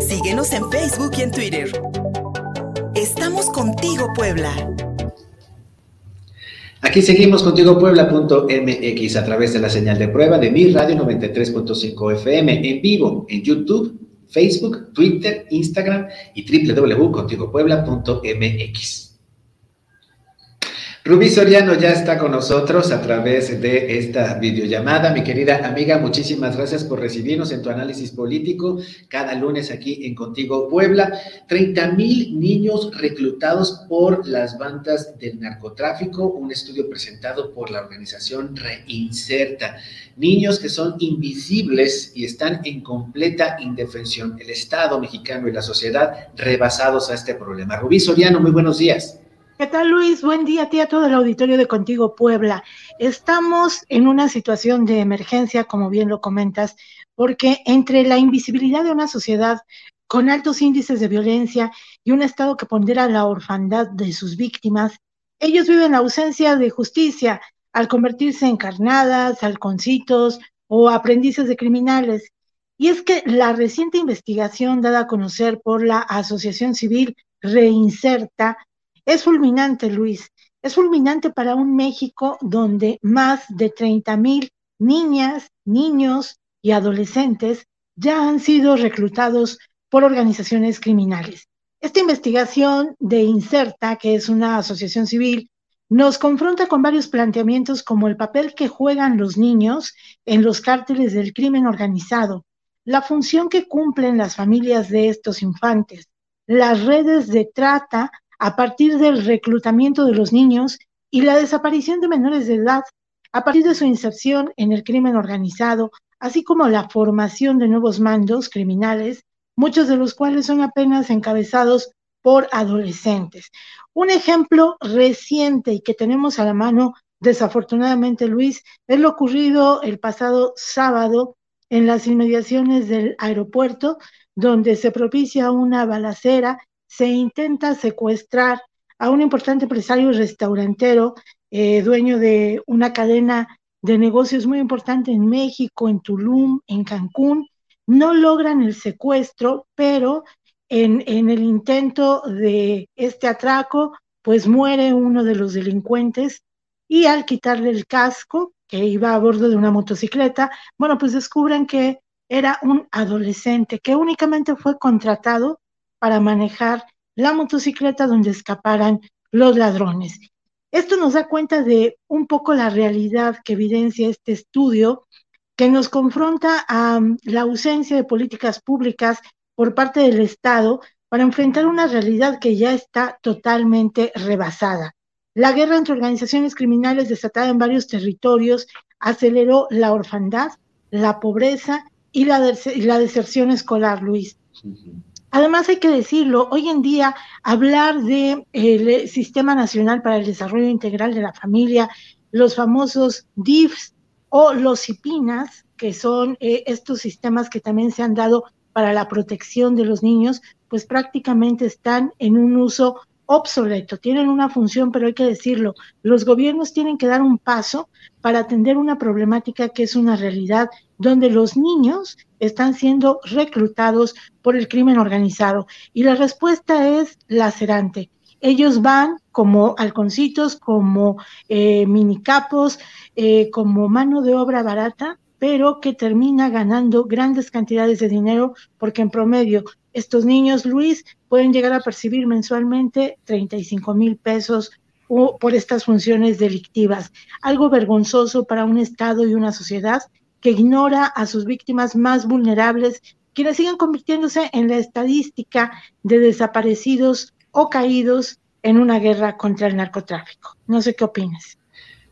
Síguenos en Facebook y en Twitter. Estamos contigo, Puebla. Aquí seguimos contigo puebla.mx a través de la señal de prueba de mi radio 93.5 FM en vivo en YouTube, Facebook, Twitter, Instagram y www.contigopuebla.mx. Rubí Soriano ya está con nosotros a través de esta videollamada. Mi querida amiga, muchísimas gracias por recibirnos en tu análisis político cada lunes aquí en Contigo Puebla. 30 mil niños reclutados por las bandas del narcotráfico, un estudio presentado por la organización Reinserta. Niños que son invisibles y están en completa indefensión. El Estado mexicano y la sociedad rebasados a este problema. Rubí Soriano, muy buenos días. ¿Qué tal Luis? Buen día a ti, a todo el auditorio de Contigo Puebla. Estamos en una situación de emergencia, como bien lo comentas, porque entre la invisibilidad de una sociedad con altos índices de violencia y un Estado que pondera la orfandad de sus víctimas, ellos viven la ausencia de justicia al convertirse en carnadas, halconcitos o aprendices de criminales. Y es que la reciente investigación dada a conocer por la Asociación Civil Reinserta es fulminante, Luis. Es fulminante para un México donde más de 30 mil niñas, niños y adolescentes ya han sido reclutados por organizaciones criminales. Esta investigación de Inserta, que es una asociación civil, nos confronta con varios planteamientos como el papel que juegan los niños en los cárteles del crimen organizado, la función que cumplen las familias de estos infantes, las redes de trata a partir del reclutamiento de los niños y la desaparición de menores de edad a partir de su inserción en el crimen organizado, así como la formación de nuevos mandos criminales, muchos de los cuales son apenas encabezados por adolescentes. Un ejemplo reciente y que tenemos a la mano, desafortunadamente, Luis, es lo ocurrido el pasado sábado en las inmediaciones del aeropuerto, donde se propicia una balacera se intenta secuestrar a un importante empresario restaurantero, eh, dueño de una cadena de negocios muy importante en México, en Tulum, en Cancún. No logran el secuestro, pero en, en el intento de este atraco, pues muere uno de los delincuentes y al quitarle el casco, que iba a bordo de una motocicleta, bueno, pues descubren que era un adolescente que únicamente fue contratado para manejar la motocicleta donde escaparan los ladrones. Esto nos da cuenta de un poco la realidad que evidencia este estudio, que nos confronta a um, la ausencia de políticas públicas por parte del Estado para enfrentar una realidad que ya está totalmente rebasada. La guerra entre organizaciones criminales desatada en varios territorios aceleró la orfandad, la pobreza y la, deserción escolar, Luis. Además, hay que decirlo, hoy en día hablar del de Sistema Nacional para el Desarrollo Integral de la Familia, los famosos DIFs o los IPINAS, que son eh, estos sistemas que también se han dado para la protección de los niños, pues prácticamente están en un uso obsoleto, tienen una función, pero hay que decirlo, los gobiernos tienen que dar un paso para atender una problemática que es una realidad donde los niños están siendo reclutados por el crimen organizado. Y la respuesta es lacerante. Ellos van como halconcitos, como eh, minicapos, eh, como mano de obra barata, pero que termina ganando grandes cantidades de dinero porque en promedio estos niños, Luis, pueden llegar a percibir mensualmente 35 mil pesos por estas funciones delictivas. Algo vergonzoso para un Estado y una sociedad que ignora a sus víctimas más vulnerables, quienes siguen convirtiéndose en la estadística de desaparecidos o caídos en una guerra contra el narcotráfico. No sé qué opinas.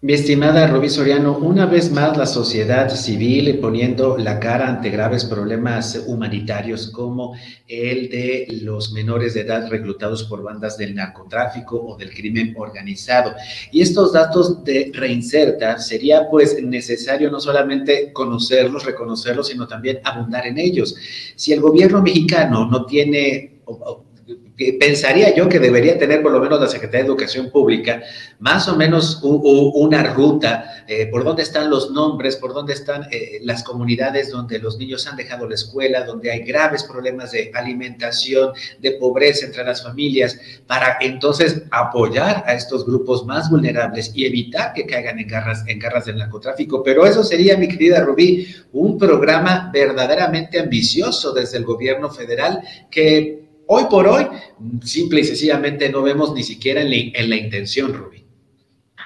Mi estimada Rubí Soriano, una vez más la sociedad civil poniendo la cara ante graves problemas humanitarios como el de los menores de edad reclutados por bandas del narcotráfico o del crimen organizado. Y estos datos de reinserta sería pues necesario no solamente conocerlos, reconocerlos, sino también abundar en ellos. Si el gobierno mexicano no tiene pensaría yo que debería tener por lo menos la Secretaría de Educación Pública más o menos una ruta eh, por dónde están los nombres, por dónde están eh, las comunidades donde los niños han dejado la escuela, donde hay graves problemas de alimentación, de pobreza entre las familias, para entonces apoyar a estos grupos más vulnerables y evitar que caigan en garras, en garras del narcotráfico. Pero eso sería, mi querida Rubí, un programa verdaderamente ambicioso desde el gobierno federal que Hoy por hoy, simple y sencillamente no vemos ni siquiera en la, intención, Rubí.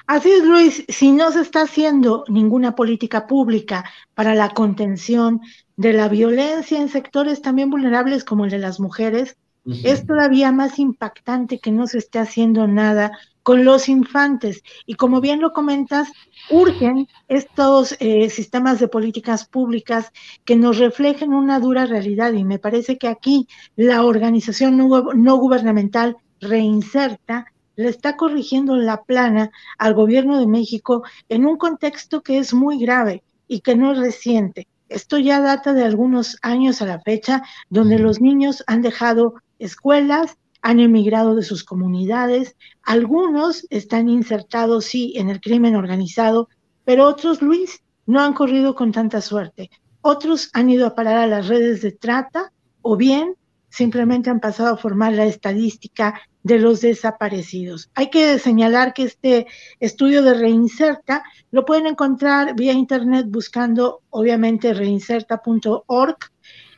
Así es, Luis, si no se está haciendo ninguna política pública para la contención de la violencia en sectores también vulnerables como el de las mujeres, es todavía más impactante que no se esté haciendo nada con los infantes. Y como bien lo comentas, urgen estos eh, sistemas de políticas públicas que nos reflejen una dura realidad y me parece que aquí la organización no, gubernamental reinserta le está corrigiendo la plana al gobierno de México en un contexto que es muy grave y que no es reciente. Esto ya data de algunos años a la fecha, donde los niños han dejado escuelas, han emigrado de sus comunidades, algunos están insertados, sí, en el crimen organizado, pero otros, Luis, no han corrido con tanta suerte. Otros han ido a parar a las redes de trata o bien simplemente han pasado a formar la estadística de los desaparecidos. Hay que señalar que este estudio de Reinserta lo pueden encontrar vía internet buscando obviamente reinserta.org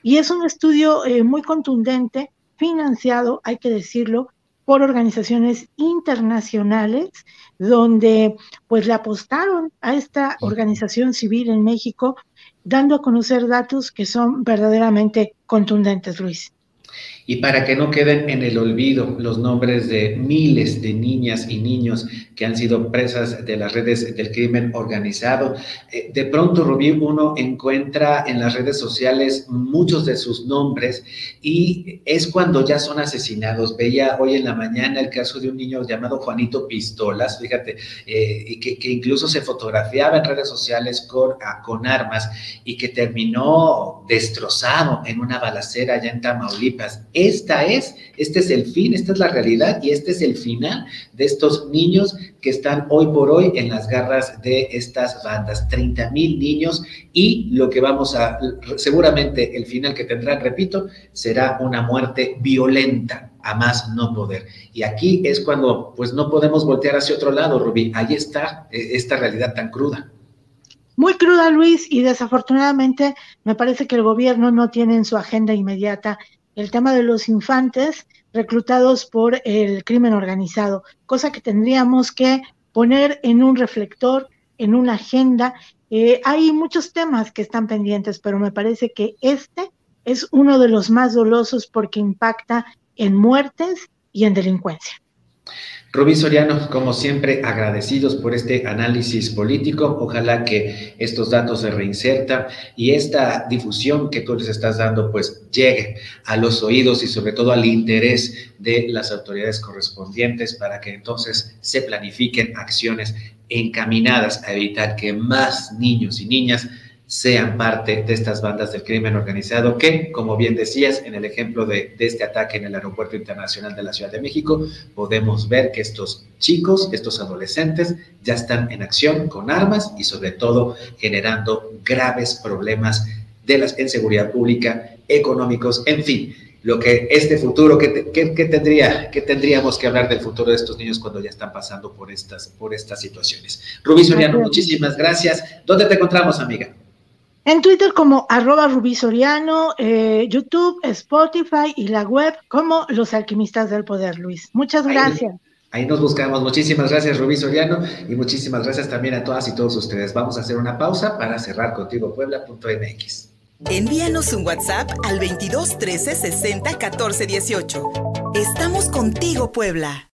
y es un estudio eh, muy contundente financiado, hay que decirlo, por organizaciones internacionales donde pues le apostaron a esta organización civil en México dando a conocer datos que son verdaderamente contundentes, Luis y para que no queden en el olvido los nombres de miles de niñas y niños que han sido presas de las redes del crimen organizado. Eh, de pronto, Rubí, uno encuentra en las redes sociales muchos de sus nombres y es cuando ya son asesinados. Veía hoy en la mañana el caso de un niño llamado Juanito Pistolas, fíjate, eh, que, que, incluso se fotografiaba en redes sociales con, ah, con armas y que terminó destrozado en una balacera allá en Tamaulipas. Esta es, este es el fin, esta es la realidad y este es el final de estos niños que están hoy por hoy en las garras de estas bandas. 30 mil niños y lo que vamos a, seguramente el final que tendrán, repito, será una muerte violenta a más no poder. Y aquí es cuando pues no podemos voltear hacia otro lado, Rubí. Ahí está eh, esta realidad tan cruda. Muy cruda, Luis, y desafortunadamente me parece que el gobierno no tiene en su agenda inmediata el tema de los infantes reclutados por el crimen organizado, cosa que tendríamos que poner en un reflector, en una agenda. Eh, hay muchos temas que están pendientes, pero me parece que este es uno de los más dolosos porque impacta en muertes y en delincuencia. Rubí Soriano, como siempre, agradecidos por este análisis político. Ojalá que estos datos se reinserta y esta difusión que tú les estás dando, pues llegue a los oídos y sobre todo al interés de las autoridades correspondientes para que entonces se planifiquen acciones encaminadas a evitar que más niños y niñas sean parte de estas bandas del crimen organizado que, como bien decías, en el ejemplo de, este ataque en el Aeropuerto Internacional de la Ciudad de México, podemos ver que estos chicos, estos adolescentes, ya están en acción con armas y sobre todo generando graves problemas de la seguridad pública, económicos, en fin, lo que este futuro, que, tendría, que tendríamos que hablar del futuro de estos niños cuando ya están pasando por estas, por estas situaciones. Rubí Soriano, muchísimas gracias. ¿Dónde te encontramos, amiga? En Twitter como arroba Rubí Soriano, eh, YouTube, Spotify y la web como Los Alquimistas del Poder, Luis. Muchas gracias. Ahí, nos buscamos. Muchísimas gracias, Rubí Soriano, y muchísimas gracias también a todas y todos ustedes. Vamos a hacer una pausa para cerrar contigo puebla.mx. Envíanos un WhatsApp al 22 13 60 14 18. Estamos contigo, Puebla.